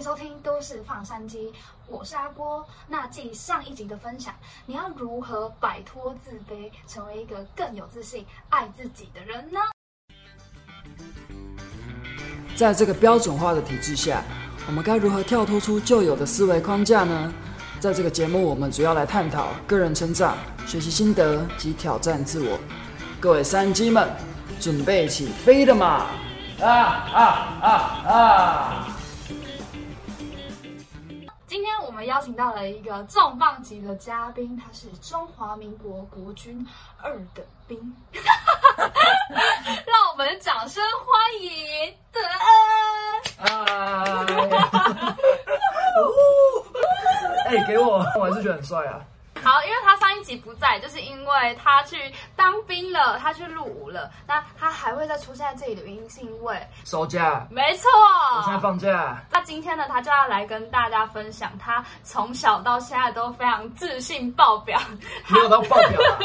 收听都市放山鸡，我是阿郭。那继上一集的分享，你要如何摆脱自卑，成为一个更有自信、爱自己的人呢？在这个标准化的体制下，我们该如何跳脱出旧有的思维框架呢？在这个节目，我们主要来探讨个人成长、学习心得及挑战自我。各位山鸡们，准备起飞了吗？啊啊啊啊！们邀请到了一个重磅级的嘉宾，他是中华民国国军二等兵，让我们掌声欢迎德恩。啊！哎、给我，我还是觉得很帅啊。好，因为他上一集不在，就是因为他去当兵了，他去入伍了。那他还会再出现在这里的原因，是因为收假，没错，我现在放假。那今天呢，他就要来跟大家分享他从小到现在都非常自信爆表，没有到爆表啊，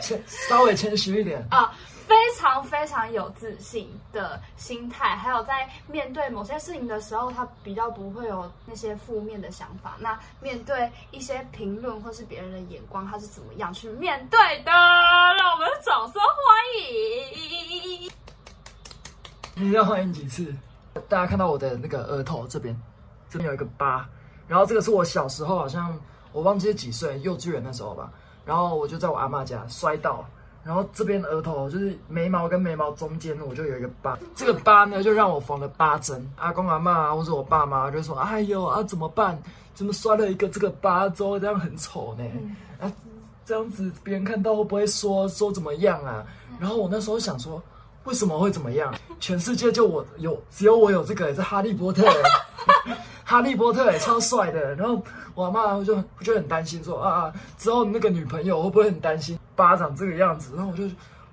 稍微谦虚一点。啊，非常非常有自信的心态，还有在面对某些事情的时候，他比较不会有那些负面的想法。那面对一些评论或是别人的眼光，他是怎么样去面对的？让我们掌声欢迎！你要欢迎几次？大家看到我的那个额头这边，这边有一个疤，然后这个是我小时候好像我忘记是几岁，幼稚园那时候吧，然后我就在我阿妈家摔倒，然后这边额头就是眉毛跟眉毛中间我就有一个疤，这个疤呢就让我缝了八针。阿公阿妈啊或者我爸妈就说：“哎呦啊怎么办？怎么摔了一个这个疤之后这样很丑呢？啊这样子别人看到会不会说说怎么样啊？”然后我那时候想说。为什么会怎么样？全世界就我有，只有我有这个，是哈利波特，哈利波特也超帅的。然后我妈就就很担心说啊啊，之后那个女朋友会不会很担心巴掌这个样子？然后我就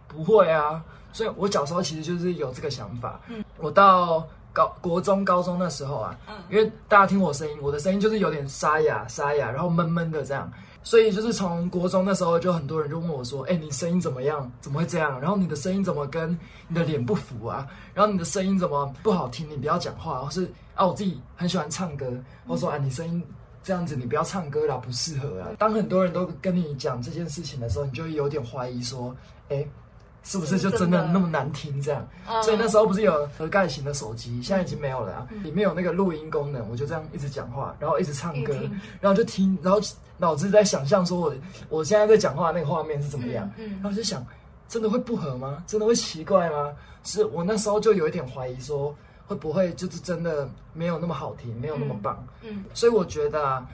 不会啊。所以我小时候其实就是有这个想法。嗯，我到高国中、高中那时候啊，嗯，因为大家听我声音，我的声音就是有点沙哑、沙哑，然后闷闷的这样。所以就是从国中那时候，就很多人就问我说：“哎、你声音怎么样？怎么会这样？然后你的声音怎么跟你的脸不符啊？然后你的声音怎么不好听？你不要讲话，或是啊，我自己很喜欢唱歌，或说啊，你声音这样子，你不要唱歌啦，不适合啊。当很多人都跟你讲这件事情的时候，你就有点怀疑说：哎、是不是就真的那么难听这样？嗯所以那时候不是有盒盖型的手机，现在已经没有了、啊，里面有那个录音功能，我就这样一直讲话，然后一直唱歌然后就听，然后脑子在想象说我我现在在讲话那个画面是怎么样，然后就想，真的会不合吗？真的会奇怪吗？是我那时候就有一点怀疑说，会不会就是真的没有那么好听，没有那么棒？嗯所以我觉得啊，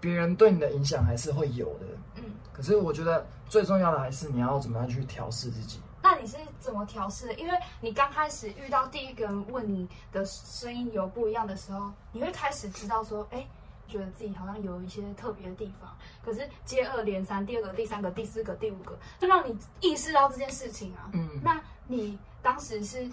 别人对你的影响还是会有的，嗯，可是我觉得最重要的还是你要怎么样去调试自己。那你是怎么调试的？因为你刚开始遇到第一个人问你的声音有不一样的时候，你会开始知道说，哎，觉得自己好像有一些特别的地方。可是接二连三，第二个、第三个、第四个、第五个，就让你意识到这件事情啊。嗯那你当时是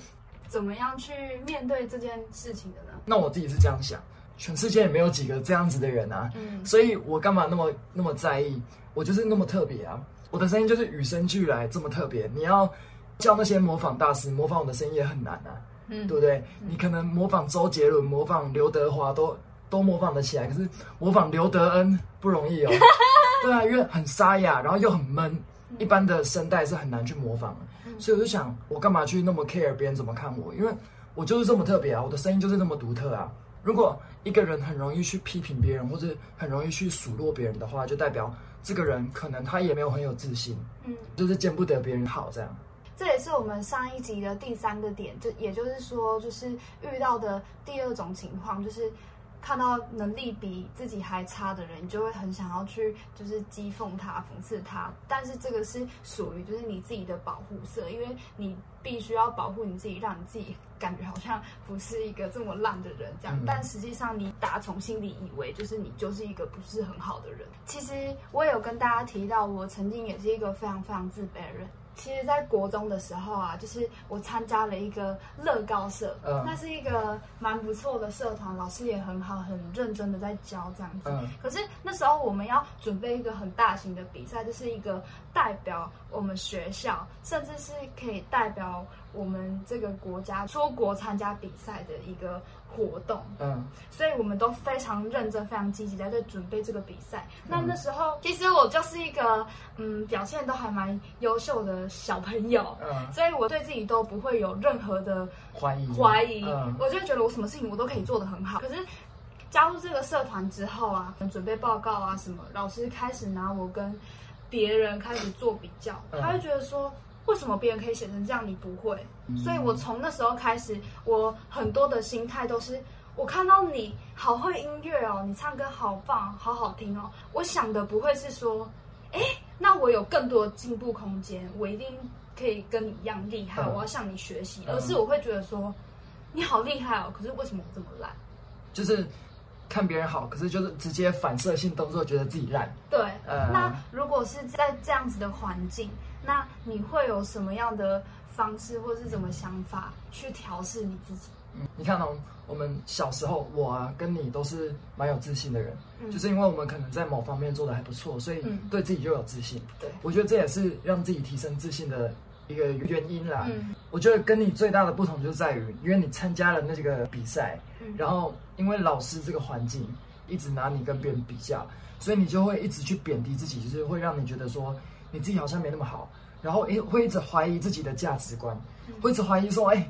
怎么样去面对这件事情的呢？那我自己是这样想，全世界也没有几个这样子的人啊，嗯所以我干嘛那么那么在意？我就是那么特别啊，我的声音就是与生俱来这么特别。你要叫那些模仿大师模仿我的声音也很难啊，嗯对不对？你可能模仿周杰伦、模仿刘德华都都模仿得起来，可是模仿刘德恩不容易哦。对啊，因为很沙哑，然后又很闷，一般的声带是很难去模仿的。所以我就想，我干嘛去那么 care 别人怎么看我？因为我就是这么特别啊，我的声音就是这么独特啊。如果一个人很容易去批评别人，或者很容易去数落别人的话，就代表这个人可能他也没有很有自信，嗯。就是见不得别人好这样。这也是我们上一集的第三个点，就也就是说，就是遇到的第二种情况，就是看到能力比自己还差的人，你就会很想要去就是讥讽他、讽刺他。但是这个是属于就是你自己的保护色，因为你必须要保护你自己，让你自己感觉好像不是一个这么烂的人这样。嗯但实际上你打从心里以为就是你就是一个不是很好的人。其实我也有跟大家提到，我曾经也是一个非常非常自卑的人。其实，在国中的时候啊，就是我参加了一个乐高社，嗯那是一个蛮不错的社团，老师也很好，很认真的在教这样子。嗯可是那时候我们要准备一个很大型的比赛，就是一个代表我们学校，甚至是可以代表我们这个国家出国参加比赛的一个活动，嗯，所以我们都非常认真、非常积极在在准备这个比赛。那那时候，其实我就是一个嗯表现都还蛮优秀的小朋友，嗯，所以我对自己都不会有任何的怀疑。怀疑，嗯。我就觉得我什么事情我都可以做得很好。可是加入这个社团之后啊，准备报告啊什么，老师开始拿我跟别人开始做比较，嗯。他会觉得说。为什么别人可以写成这样，你不会？嗯所以我从那时候开始，我很多的心态都是，我看到你好会音乐哦，你唱歌好棒，好好听哦。我想的不会是说，哎，那我有更多的进步空间，我一定可以跟你一样厉害，嗯我要向你学习，嗯而是我会觉得说，你好厉害哦，可是为什么我这么烂？就是看别人好，可是就是直接反射性动作，觉得自己烂。对，呃那如果是在这样子的环境，那你会有什么样的方式或是怎么想法去调试你自己？嗯，你看哦，我们小时候，我啊跟你都是蛮有自信的人，嗯就是因为我们可能在某方面做的还不错，所以嗯对自己就有自信。对我觉得这也是让自己提升自信的一个原因啦。嗯我觉得跟你最大的不同就在于，因为你参加了那几个比赛，嗯然后因为老师这个环境一直拿你跟别人比较，所以你就会一直去贬低自己，就是会让你觉得说你自己好像没那么好，然后诶会一直怀疑自己的价值观，嗯会一直怀疑说，哎，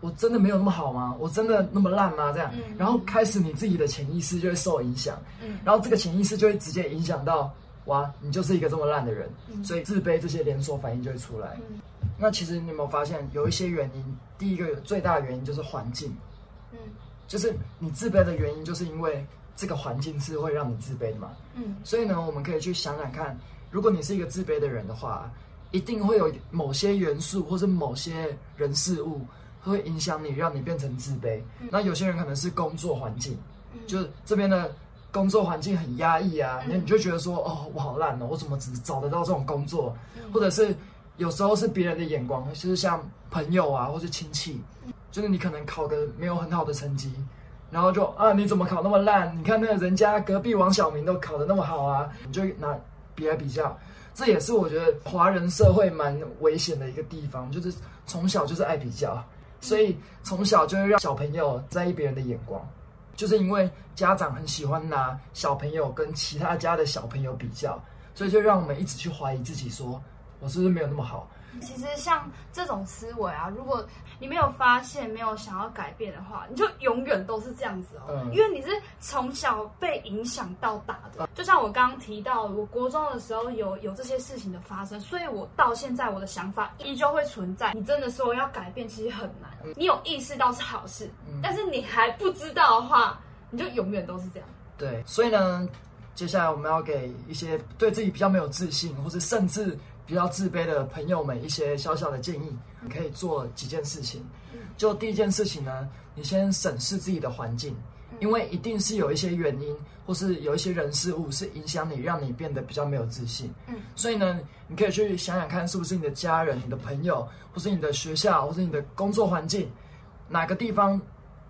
我真的没有那么好吗？我真的那么烂吗？这样嗯，然后开始你自己的潜意识就会受影响，嗯然后这个潜意识就会直接影响到，哇，你就是一个这么烂的人，嗯所以自卑这些连锁反应就会出来。嗯那其实你有没有发现，有一些原因？第一个最大的原因就是环境，嗯就是你自卑的原因，就是因为这个环境是会让你自卑的嘛。嗯所以呢，我们可以去想想看，如果你是一个自卑的人的话，一定会有某些元素或是某些人事物会影响你，让你变成自卑。那有些人可能是工作环境，嗯就是这边的工作环境很压抑啊，嗯那、你就觉得说，哦，我好烂哦，我怎么只找得到这种工作？嗯或者是有时候是别人的眼光，就是像朋友啊，或是亲戚，就是你可能考个没有很好的成绩，然后就啊你怎么考那么烂？你看那个人家隔壁王小明都考得那么好啊，你就拿比来比较，这也是我觉得华人社会蛮危险的一个地方，就是从小就是爱比较，所以从小就会让小朋友在意别人的眼光。就是因为家长很喜欢拿小朋友跟其他家的小朋友比较，所以就让我们一直去怀疑自己说，我是不是没有那么好？其实像这种思维啊，如果你没有发现、没有想要改变的话，你就永远都是这样子哦。嗯因为你是从小被影响到大的，就像我刚刚提到，我国中的时候有有这些事情的发生，所以我到现在我的想法依旧会存在。你真的说要改变，其实很难。你有意识到是好事，嗯但是你还不知道的话，你就永远都是这样。对，所以呢，接下来我们要给一些对自己比较没有自信，或是甚至比较自卑的朋友们一些小小的建议，你可以做几件事情。就第一件事情呢，你先审视自己的环境，因为一定是有一些原因，或是有一些人事物是影响你，让你变得比较没有自信。嗯，所以呢，你可以去想想看，是不是你的家人、你的朋友，或是你的学校，或是你的工作环境，哪个地方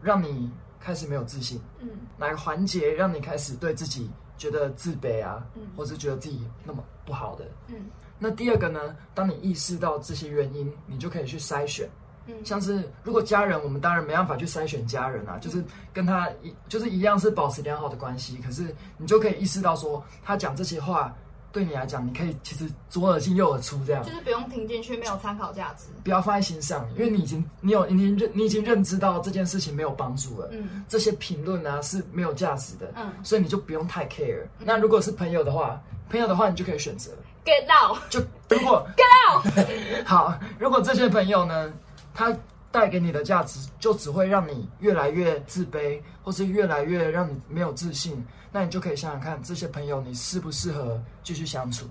让你开始没有自信？嗯哪个环节让你开始对自己觉得自卑啊，嗯或是觉得自己那么不好的？嗯那第二个呢，当你意识到这些原因，你就可以去筛选。嗯像是如果家人，我们当然没办法去筛选家人啊，就是跟他一就是一样是保持良好的关系，可是你就可以意识到说，他讲这些话对你来讲，你可以其实左耳进右耳出这样就。是不用听进去，没有参考价值。不要放在心上，因为你已经你有你已经认你已经认知到这件事情没有帮助了，嗯这些评论啊是没有价值的，嗯所以你就不用太 care。那如果是朋友的话，朋友的话你就可以选择，，get out。就如果 get 到 好，如果这些朋友呢，他带给你的价值就只会让你越来越自卑，或是越来越让你没有自信，那你就可以想想看，这些朋友你适不适合继续相处？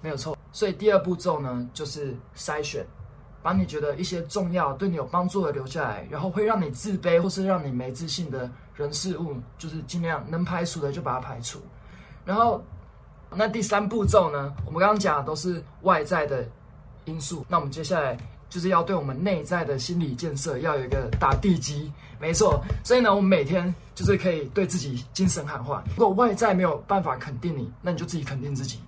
没有错。所以第二步骤呢，就是筛选，把你觉得一些重要、对你有帮助的留下来，然后会让你自卑或是让你没自信的人事物，就是尽量能排除的就把它排除。然后，那第三步骤呢，我们刚刚讲的都是外在的因素，那我们接下来就是要对我们内在的心理建设要有一个打地基，没错。所以呢，我们每天就是可以对自己精神喊话。如果外在没有办法肯定你，那你就自己肯定自己。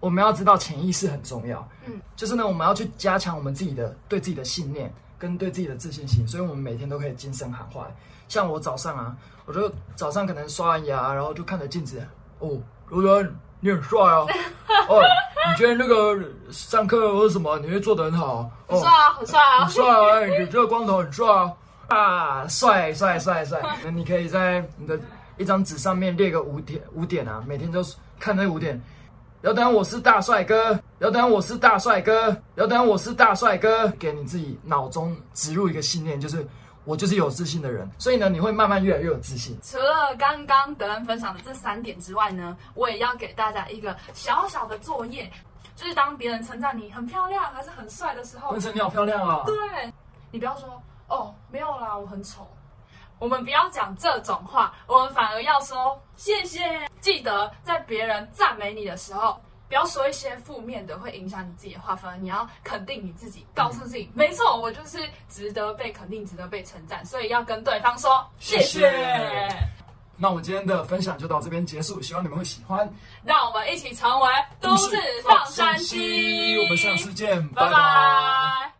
我们要知道潜意识很重要，嗯，就是呢，我们要去加强我们自己的对自己的信念跟对自己的自信心，所以我们每天都可以精神喊话。像我早上啊，我就早上可能刷完牙，然后就看着镜子，哦，罗伦，你很帅啊，哦，你今天那个上课或者什么，你会做得很好，哦，很帅啊，很帅啊很，帅啊，哎你这个光头很帅啊，啊，帅帅帅帅！那你可以在你的一张纸上面列个五点五点啊，每天都看那五点。要当我是大帅哥，要当我是大帅哥，要当我是大帅哥，给你自己脑中植入一个信念，就是我就是有自信的人。所以呢，你会慢慢越来越有自信。除了刚刚德恩分享的这三点之外呢，我也要给大家一个小小的作业，就是当别人称赞你很漂亮还是很帅的时候文，成，你好漂亮啊！对你不要说哦，没有啦，我很丑。我们不要讲这种话，我们反而要说谢谢。记得在别人赞美你的时候，不要说一些负面的，会影响你自己的话，反而你要肯定你自己，告诉自己，没错，我就是值得被肯定，值得被称赞，所以要跟对方说谢谢。谢谢那我们今天的分享就到这边结束，希望你们会喜欢。让我们一起成为都市放山鸡。我们下次见，拜拜